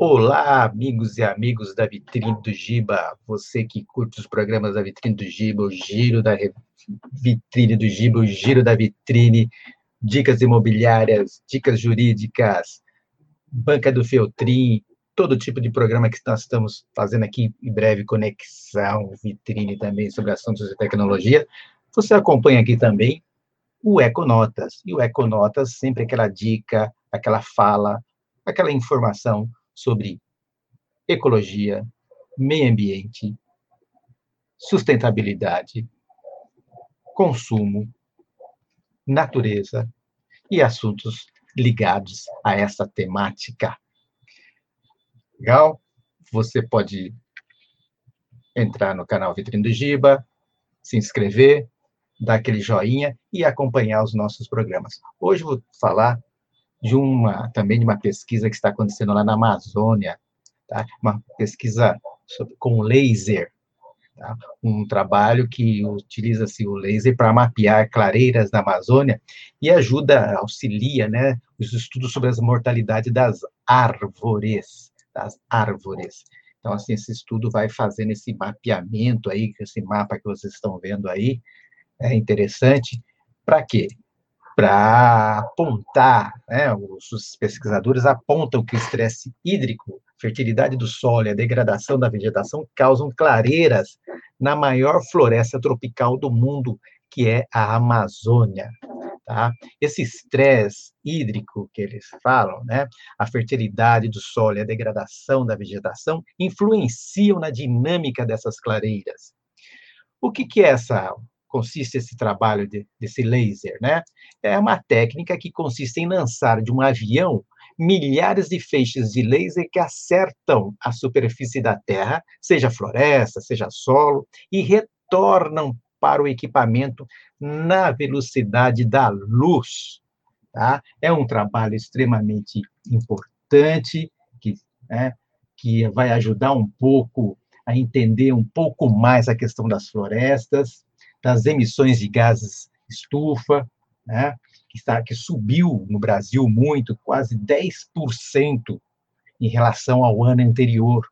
Olá, amigos e amigos da Vitrine do Giba, você que curte os programas da Vitrine do Giba, o Giro da Vitrine do Giba, o Giro da Vitrine, dicas imobiliárias, dicas jurídicas, banca do Feltrin, todo tipo de programa que nós estamos fazendo aqui em breve, conexão, vitrine também sobre assuntos de tecnologia. Você acompanha aqui também o Econotas. E o Econotas, sempre aquela dica, aquela fala, aquela informação sobre ecologia, meio ambiente, sustentabilidade, consumo, natureza e assuntos ligados a essa temática. Legal? Você pode entrar no canal Vitrine do Giba, se inscrever, dar aquele joinha e acompanhar os nossos programas. Hoje vou falar de uma também de uma pesquisa que está acontecendo lá na Amazônia, tá? Uma pesquisa sobre, com laser, tá? Um trabalho que utiliza-se o laser para mapear clareiras da Amazônia e ajuda, auxilia, né, os estudos sobre as mortalidade das árvores, das árvores. Então, assim, esse estudo vai fazendo esse mapeamento aí, esse mapa que vocês estão vendo aí, é interessante. Para quê? Para apontar, né, os pesquisadores apontam que o estresse hídrico, fertilidade do solo e a degradação da vegetação causam clareiras na maior floresta tropical do mundo, que é a Amazônia. Tá? Esse estresse hídrico que eles falam, né, a fertilidade do solo e a degradação da vegetação influenciam na dinâmica dessas clareiras. O que, que é essa consiste esse trabalho de, desse laser, né? É uma técnica que consiste em lançar de um avião milhares de feixes de laser que acertam a superfície da Terra, seja floresta, seja solo, e retornam para o equipamento na velocidade da luz. Tá? É um trabalho extremamente importante que, né, que vai ajudar um pouco a entender um pouco mais a questão das florestas, das emissões de gases estufa, né, que, está, que subiu no Brasil muito, quase 10% em relação ao ano anterior,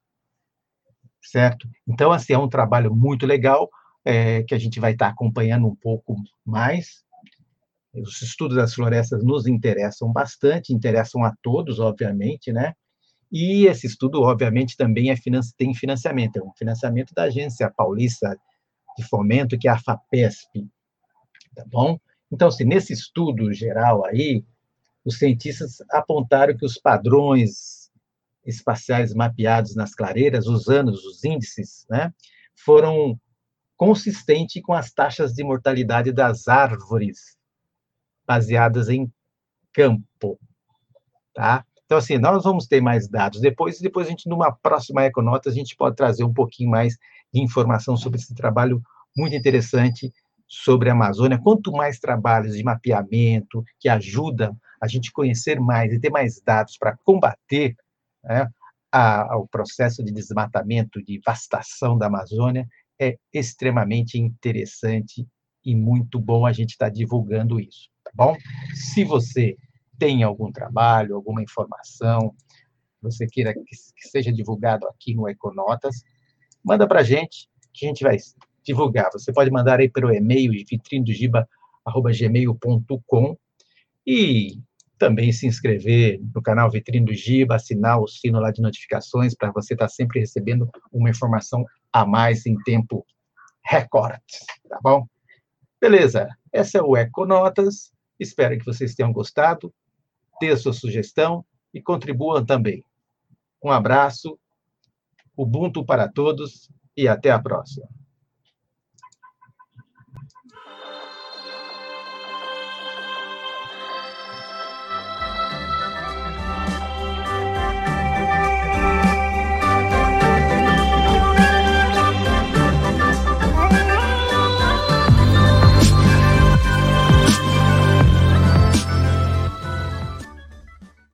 certo? Então, assim, é um trabalho muito legal, é, que a gente vai estar acompanhando um pouco mais. Os estudos das florestas nos interessam bastante, interessam a todos, obviamente, né? E esse estudo, obviamente, também é, tem financiamento, é um financiamento da Agência Paulista de Fomento, que é a FAPESP, tá bom? Então, assim, nesse estudo geral aí, os cientistas apontaram que os padrões espaciais mapeados nas clareiras, usando os índices, né, foram consistentes com as taxas de mortalidade das árvores baseadas em campo, tá? Então, assim, nós vamos ter mais dados depois, e depois a gente, numa próxima Econota, a gente pode trazer um pouquinho mais de informação sobre esse trabalho muito interessante sobre a Amazônia. Quanto mais trabalhos de mapeamento que ajudam a gente conhecer mais e ter mais dados para combater né, a, o processo de desmatamento, de vastação da Amazônia, é extremamente interessante e muito bom a gente estar tá divulgando isso, tá bom? Se você tem algum trabalho, alguma informação, você queira que, que seja divulgado aqui no Econotas, manda para a gente, que a gente vai divulgar. Você pode mandar aí pelo e-mail vitrinedogiba.gmail.com e também se inscrever no canal Vitrine do Giba, assinar o sino lá de notificações para você estar tá sempre recebendo uma informação a mais em tempo recorde, tá bom? Beleza, essa é o Econotas, espero que vocês tenham gostado dê sua sugestão e contribuam também. Um abraço, Ubuntu para todos e até a próxima.